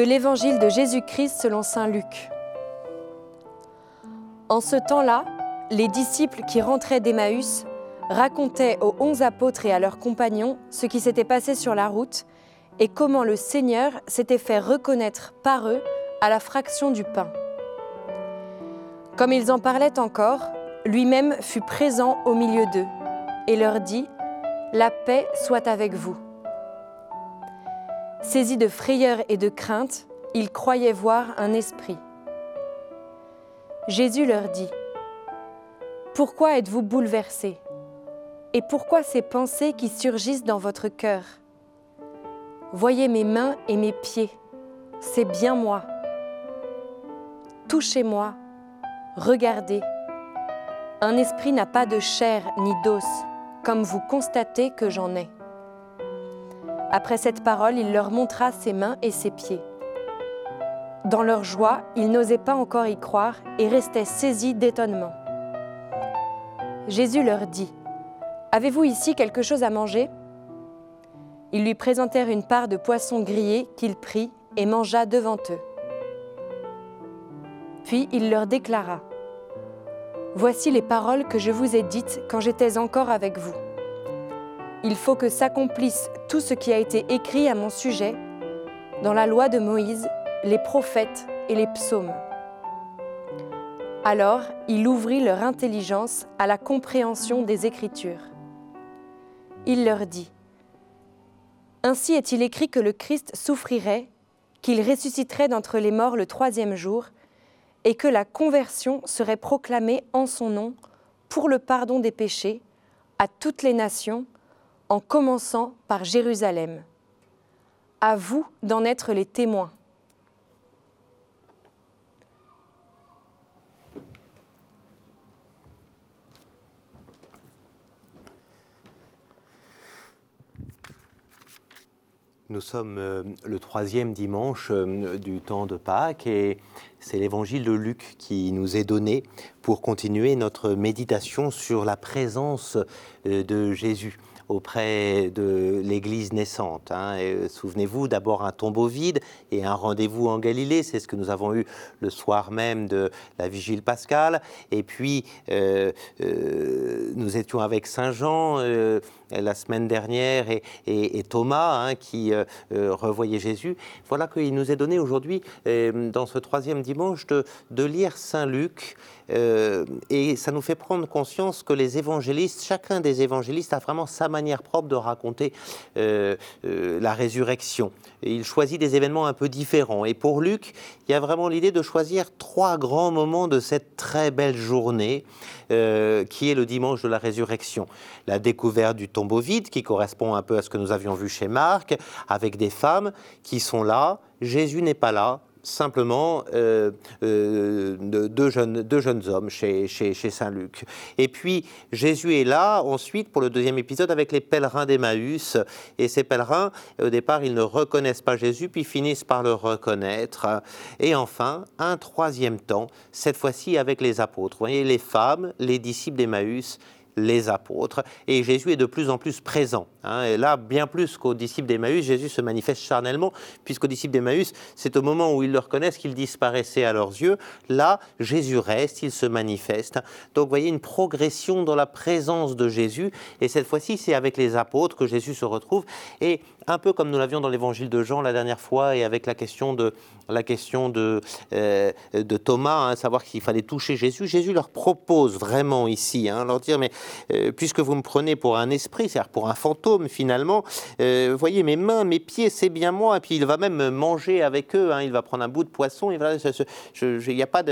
De l'Évangile de Jésus-Christ selon Saint Luc. En ce temps-là, les disciples qui rentraient d'Emmaüs racontaient aux onze apôtres et à leurs compagnons ce qui s'était passé sur la route et comment le Seigneur s'était fait reconnaître par eux à la fraction du pain. Comme ils en parlaient encore, lui-même fut présent au milieu d'eux et leur dit, La paix soit avec vous. Saisis de frayeur et de crainte, ils croyaient voir un esprit. Jésus leur dit, Pourquoi êtes-vous bouleversés? Et pourquoi ces pensées qui surgissent dans votre cœur? Voyez mes mains et mes pieds, c'est bien moi. Touchez-moi, regardez. Un esprit n'a pas de chair ni d'os, comme vous constatez que j'en ai. Après cette parole, il leur montra ses mains et ses pieds. Dans leur joie, ils n'osaient pas encore y croire et restaient saisis d'étonnement. Jésus leur dit, Avez-vous ici quelque chose à manger? Ils lui présentèrent une part de poisson grillé qu'il prit et mangea devant eux. Puis il leur déclara, Voici les paroles que je vous ai dites quand j'étais encore avec vous. Il faut que s'accomplisse tout ce qui a été écrit à mon sujet dans la loi de Moïse, les prophètes et les psaumes. Alors il ouvrit leur intelligence à la compréhension des Écritures. Il leur dit, Ainsi est-il écrit que le Christ souffrirait, qu'il ressusciterait d'entre les morts le troisième jour, et que la conversion serait proclamée en son nom pour le pardon des péchés à toutes les nations, en commençant par Jérusalem. À vous d'en être les témoins. Nous sommes euh, le troisième dimanche euh, du temps de Pâques et c'est l'évangile de Luc qui nous est donné pour continuer notre méditation sur la présence euh, de Jésus auprès de l'Église naissante. Hein. Euh, souvenez-vous, d'abord un tombeau vide et un rendez-vous en Galilée, c'est ce que nous avons eu le soir même de la vigile pascale. Et puis, euh, euh, nous étions avec Saint Jean la semaine dernière et, Thomas hein, qui revoyait Jésus. Voilà qu'il nous est donné aujourd'hui, dans ce troisième dimanche, de, lire Saint Luc. et ça nous fait prendre conscience que les évangélistes, chacun des évangélistes a vraiment sa manière propre de raconter euh, euh, la résurrection. il choisit des événements un peu différents. Et pour Luc, il y a vraiment l'idée de choisir trois grands moments de cette très belle journée euh, qui est le dimanche de la résurrection. La découverte du tombeau vide, qui correspond un peu à ce que nous avions vu chez Marc, avec des femmes qui sont là. Jésus n'est pas là, simplement euh, euh, deux, jeunes, deux jeunes hommes chez, chez, chez Saint-Luc. Et puis Jésus est là ensuite pour le deuxième épisode avec les pèlerins d'Emmaüs. Et ces pèlerins, au départ, ils ne reconnaissent pas Jésus, puis finissent par le reconnaître. Et enfin, un troisième temps, cette fois-ci avec les apôtres. Vous voyez, les femmes, les disciples d'Emmaüs les apôtres. Et Jésus est de plus en plus présent. Hein. Et là, bien plus qu'aux disciples d'Emmaüs, Jésus se manifeste charnellement, puisqu'aux disciples d'Emmaüs, c'est au moment où ils le reconnaissent qu'il disparaissait à leurs yeux. Là, Jésus reste, il se manifeste. Donc, vous voyez une progression dans la présence de Jésus. Et cette fois-ci, c'est avec les apôtres que Jésus se retrouve. Et un peu comme nous l'avions dans l'évangile de Jean la dernière fois, et avec la question de, la question de, euh, de Thomas, hein, savoir qu'il fallait toucher Jésus, Jésus leur propose vraiment ici, hein, leur dire, mais euh, puisque vous me prenez pour un esprit, c'est-à-dire pour un fantôme finalement, euh, voyez mes mains, mes pieds, c'est bien moi, et puis il va même manger avec eux, hein, il va prendre un bout de poisson, il n'y a pas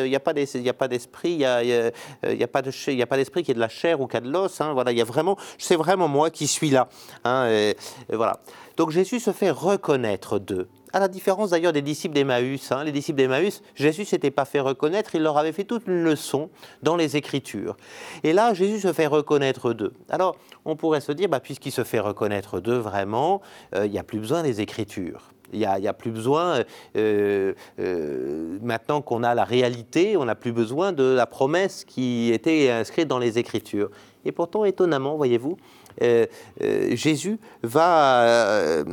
d'esprit, il n'y a, y a pas d'esprit qui est de la chair ou qui a de l'os, hein, voilà, il y a vraiment, c'est vraiment moi qui suis là, hein, voilà. Donc Jésus se fait reconnaître d'eux. À la différence d'ailleurs des disciples d'Emmaüs, hein, les disciples d'Emmaüs, Jésus s'était pas fait reconnaître, il leur avait fait toute une leçon dans les Écritures. Et là, Jésus se fait reconnaître d'eux. Alors, on pourrait se dire, bah, puisqu'il se fait reconnaître d'eux vraiment, euh, il n'y a plus besoin des Écritures. Il n'y a, plus besoin, euh, euh, maintenant qu'on a la réalité, on n'a plus besoin de la promesse qui était inscrite dans les Écritures. Et pourtant, étonnamment, voyez-vous, euh, euh, Jésus va euh,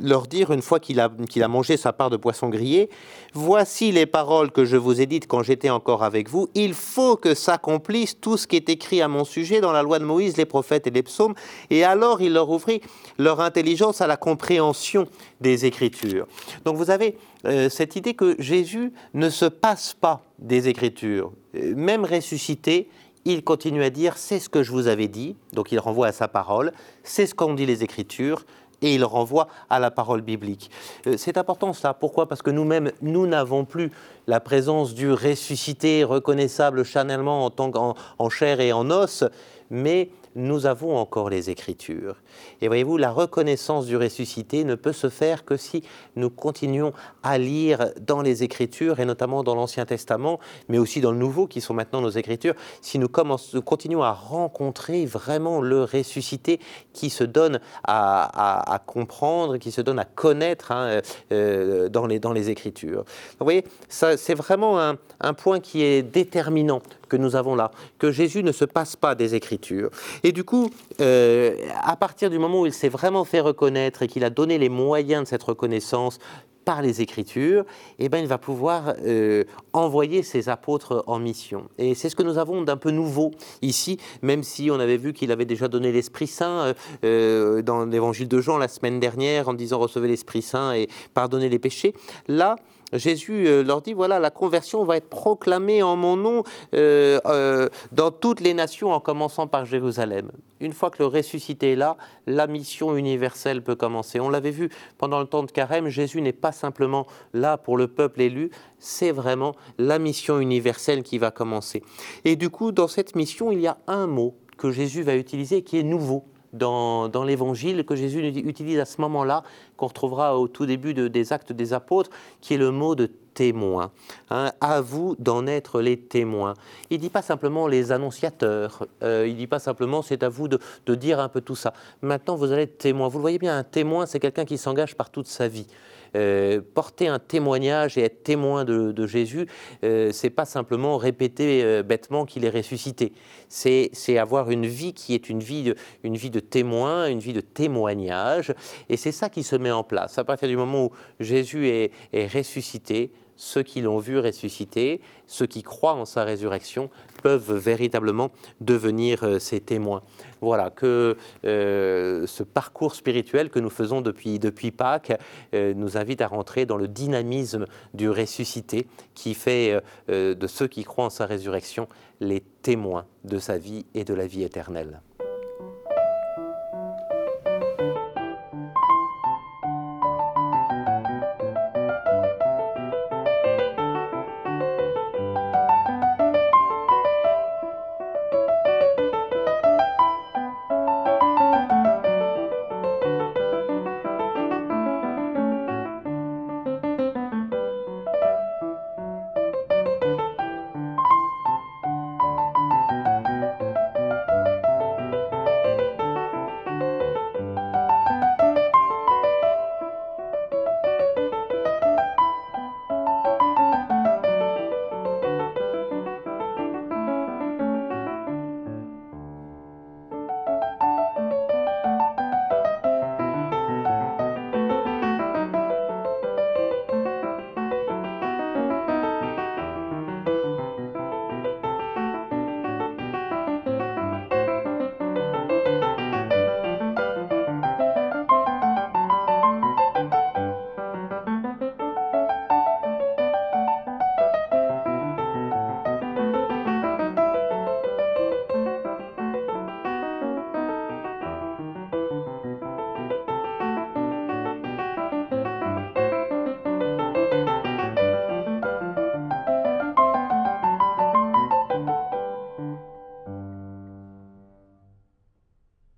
leur dire, une fois qu'il a, qu'il a mangé sa part de poisson grillé, Voici les paroles que je vous ai dites quand j'étais encore avec vous. Il faut que s'accomplisse tout ce qui est écrit à mon sujet dans la loi de Moïse, les prophètes et les psaumes. Et alors il leur ouvrit leur intelligence à la compréhension des Écritures. Donc vous avez cette idée que Jésus ne se passe pas des Écritures. Même ressuscité, il continue à dire c'est ce que je vous avais dit, donc il renvoie à sa parole, c'est ce qu'ont dit les Écritures, et il renvoie à la parole biblique. Euh, c'est important cela. Pourquoi? Parce que nous-mêmes, nous n'avons plus la présence du ressuscité reconnaissable chanellement en, tant en chair et en os, mais nous avons encore les Écritures. Et voyez-vous, la reconnaissance du ressuscité ne peut se faire que si nous continuons à lire dans les Écritures, et notamment dans l'Ancien Testament, mais aussi dans le Nouveau, qui sont maintenant nos Écritures, si nous, continuons à rencontrer vraiment le ressuscité qui se donne à, comprendre, qui se donne à connaître hein, euh, dans, les, dans les Écritures. vous voyez, c'est vraiment un point qui est déterminant que nous avons là, que Jésus ne se passe pas des Écritures. Et du coup, euh, à partir du moment où il s'est vraiment fait reconnaître et qu'il a donné les moyens de cette reconnaissance par les Écritures, eh ben, il va pouvoir euh, envoyer ses apôtres en mission. Et c'est ce que nous avons d'un peu nouveau ici, même si on avait vu qu'il avait déjà donné l'Esprit Saint euh, dans l'Évangile de Jean la semaine dernière en disant recevez l'Esprit Saint et pardonnez les péchés. Là, Jésus euh, leur dit, voilà, la conversion va être proclamée en mon nom euh, euh, dans toutes les nations, en commençant par Jérusalem. Une fois que le ressuscité est là, la mission universelle peut commencer. On l'avait vu pendant le temps de Carême, Jésus n'est pas simplement là pour le peuple élu, c'est vraiment la mission universelle qui va commencer. Et du coup, dans cette mission, il y a un mot que Jésus va utiliser qui est nouveau dans, l'évangile que Jésus utilise à ce moment-là, qu'on retrouvera au tout début des actes des apôtres, qui est le mot de témoin. Hein, à vous d'en être les témoins. Il ne dit pas simplement les annonciateurs, euh, il ne dit pas simplement c'est à vous de, dire un peu tout ça. Maintenant, vous allez être témoin. Vous le voyez bien, un témoin, c'est quelqu'un qui s'engage par toute sa vie. Euh, porter un témoignage et être témoin de, Jésus, euh, c'est pas simplement répéter euh, bêtement qu'il est ressuscité. C'est avoir une vie qui est une vie, de, une vie de témoin, une vie de témoignage. Et c'est ça qui se met en place. À partir du moment où Jésus est, ressuscité, ceux qui l'ont vu ressusciter, ceux qui croient en sa résurrection, peuvent véritablement devenir euh, ses témoins. Voilà, que euh, ce parcours spirituel que nous faisons depuis, depuis Pâques euh, nous invite à rentrer dans le dynamisme du ressuscité qui fait de ceux qui croient en sa résurrection les témoins de sa vie et de la vie éternelle.